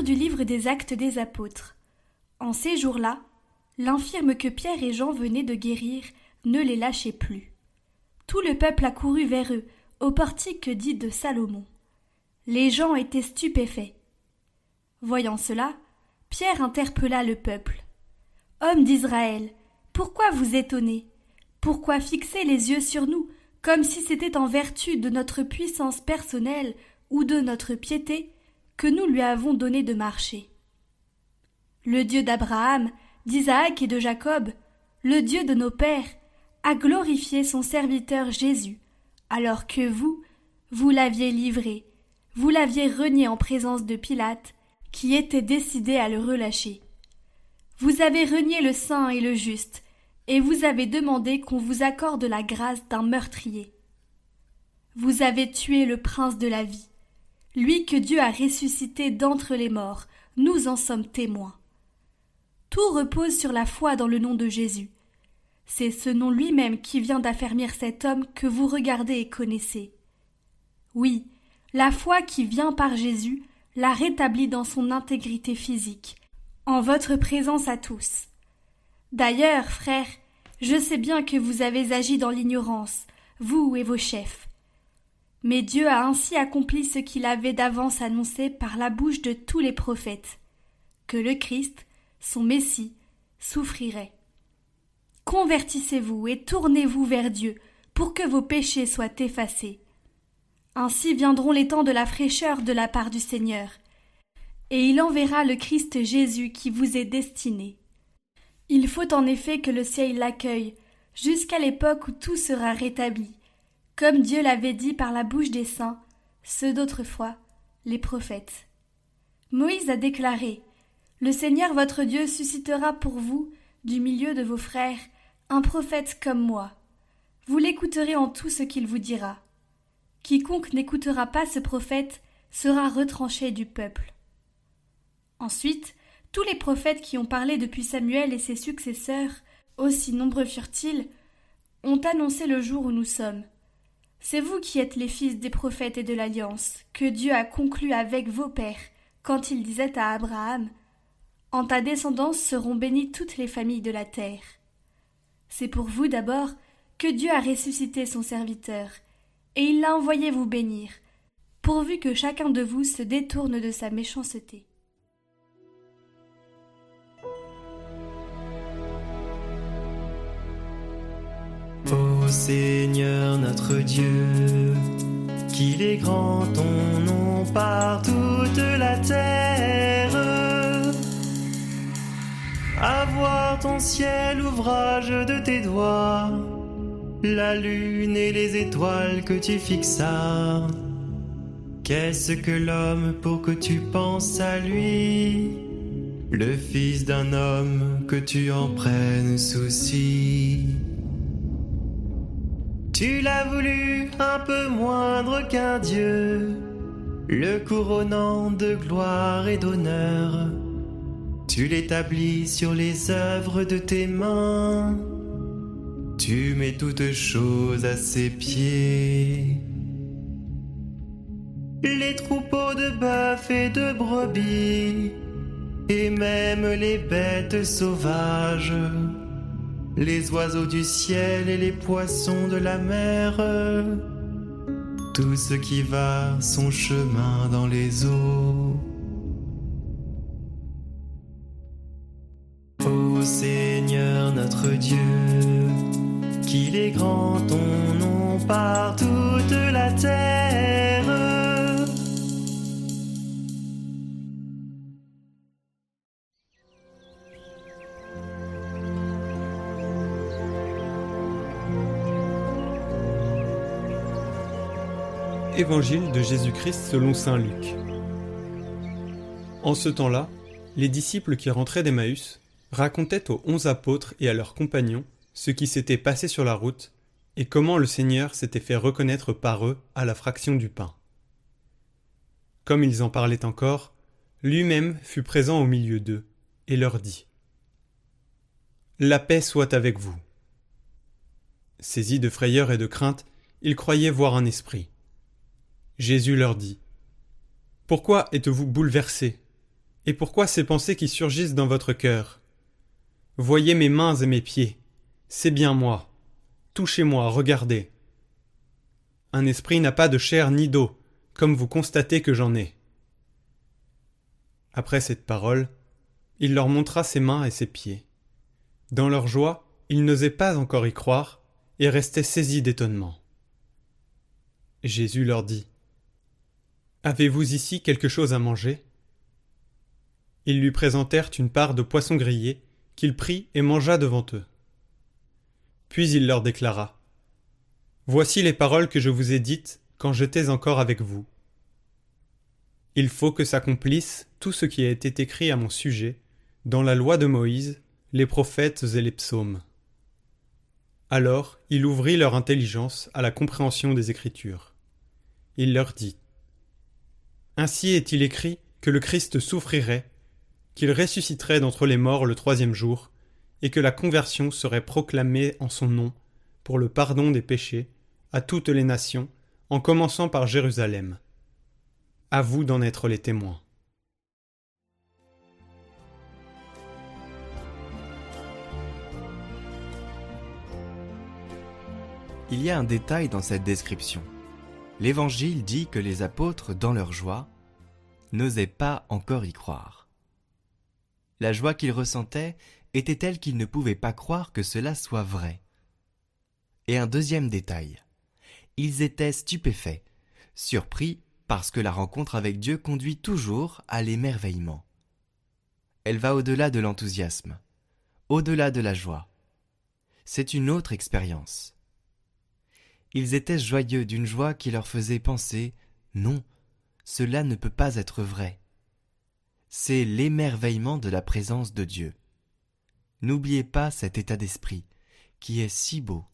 Du livre des Actes des Apôtres. En ces jours-là, l'infirme que Pierre et Jean venaient de guérir ne les lâchait plus. Tout le peuple accourut vers eux, au portique dit de Salomon. Les gens étaient stupéfaits. Voyant cela, Pierre interpella le peuple. Hommes d'Israël, pourquoi vous étonnez? Pourquoi fixer les yeux sur nous, comme si c'était en vertu de notre puissance personnelle ou de notre piété? Nous lui avons donné de marcher Le Dieu d'Abraham, d'Isaac et de Jacob, le Dieu de nos pères, a glorifié son serviteur Jésus, alors que vous, vous l'aviez livré, vous l'aviez renié en présence de Pilate, qui était décidé à le relâcher. Vous avez renié le saint et le juste, et vous avez demandé qu'on vous accorde la grâce d'un meurtrier. Vous avez tué le prince de la vie, lui que Dieu a ressuscité d'entre les morts, nous en sommes témoins. Tout repose sur la foi dans le nom de Jésus. C'est ce nom lui-même qui vient d'affermir cet homme que vous regardez et connaissez. Oui, la foi qui vient par Jésus l'a rétabli dans son intégrité physique, en votre présence à tous. D'ailleurs, frères, je sais bien que vous avez agi dans l'ignorance, vous et vos chefs. Mais Dieu a ainsi accompli ce qu'il avait d'avance annoncé par la bouche de tous les prophètes, que le Christ, son Messie, souffrirait. Convertissez-vous et tournez-vous vers Dieu, pour que vos péchés soient effacés. Ainsi viendront les temps de la fraîcheur de la part du Seigneur, et il enverra le Christ Jésus qui vous est destiné. Il faut en effet que le ciel l'accueille, jusqu'à l'époque où tout sera rétabli, comme Dieu l'avait dit par la bouche des saints, ceux d'autrefois, les prophètes. Moïse a déclaré Le Seigneur votre Dieu suscitera pour vous, du milieu de vos frères, un prophète comme moi. Vous l'écouterez en tout ce qu'il vous dira. Quiconque n'écoutera pas ce prophète sera retranché du peuple. Ensuite, tous les prophètes qui ont parlé depuis Samuel et ses successeurs, aussi nombreux furent-ils, ont annoncé le jour où nous sommes. C'est vous qui êtes les fils des prophètes et de l'alliance, que Dieu a conclue avec vos pères, quand il disait à Abraham En ta descendance seront bénies toutes les familles de la terre. C'est pour vous d'abord que Dieu a ressuscité son serviteur, et il l'a envoyé vous bénir, pourvu que chacun de vous se détourne de sa méchanceté. Seigneur notre Dieu, qu'il est grand ton nom par toute la terre. À voir ton ciel, ouvrage de tes doigts la lune et les étoiles que tu fixas. Qu'est-ce que l'homme pour que tu penses à lui? Le fils d'un homme que tu en prennes souci. Tu l'as voulu un peu moindre qu'un Dieu, le couronnant de gloire et d'honneur. Tu l'établis sur les œuvres de tes mains tu mets toutes choses à ses pieds. Les troupeaux de bœufs et de brebis, et même les bêtes sauvages, les oiseaux du ciel et les poissons de la mer, tout ce qui va son chemin dans les eaux. Ô Seigneur notre Dieu, qu'il est grand ton nom par toute la terre. Évangile de Jésus-Christ selon Saint Luc. En ce temps-là, les disciples qui rentraient d'Emmaüs racontaient aux onze apôtres et à leurs compagnons ce qui s'était passé sur la route, et comment le Seigneur s'était fait reconnaître par eux à la fraction du pain. Comme ils en parlaient encore, lui-même fut présent au milieu d'eux, et leur dit La paix soit avec vous. Saisis de frayeur et de crainte, ils croyaient voir un esprit. Jésus leur dit Pourquoi êtes-vous bouleversés Et pourquoi ces pensées qui surgissent dans votre cœur? Voyez mes mains et mes pieds. C'est bien moi. Touchez-moi, regardez. Un esprit n'a pas de chair ni d'eau, comme vous constatez que j'en ai. Après cette parole, il leur montra ses mains et ses pieds. Dans leur joie, ils n'osaient pas encore y croire et restaient saisis d'étonnement. Jésus leur dit Avez-vous ici quelque chose à manger? Ils lui présentèrent une part de poisson grillé qu'il prit et mangea devant eux. Puis il leur déclara Voici les paroles que je vous ai dites quand j'étais encore avec vous. Il faut que s'accomplisse tout ce qui a été écrit à mon sujet dans la loi de Moïse, les prophètes et les psaumes. Alors il ouvrit leur intelligence à la compréhension des Écritures. Il leur dit Ainsi est-il écrit que le Christ souffrirait, qu'il ressusciterait d'entre les morts le troisième jour, et que la conversion serait proclamée en son nom pour le pardon des péchés à toutes les nations, en commençant par Jérusalem. À vous d'en être les témoins. Il y a un détail dans cette description. L'Évangile dit que les apôtres, dans leur joie, n'osaient pas encore y croire. La joie qu'ils ressentaient était telle qu'ils ne pouvaient pas croire que cela soit vrai. Et un deuxième détail. Ils étaient stupéfaits, surpris parce que la rencontre avec Dieu conduit toujours à l'émerveillement. Elle va au-delà de l'enthousiasme, au-delà de la joie. C'est une autre expérience. Ils étaient joyeux d'une joie qui leur faisait penser Non, cela ne peut pas être vrai. C'est l'émerveillement de la présence de Dieu. N'oubliez pas cet état d'esprit, qui est si beau.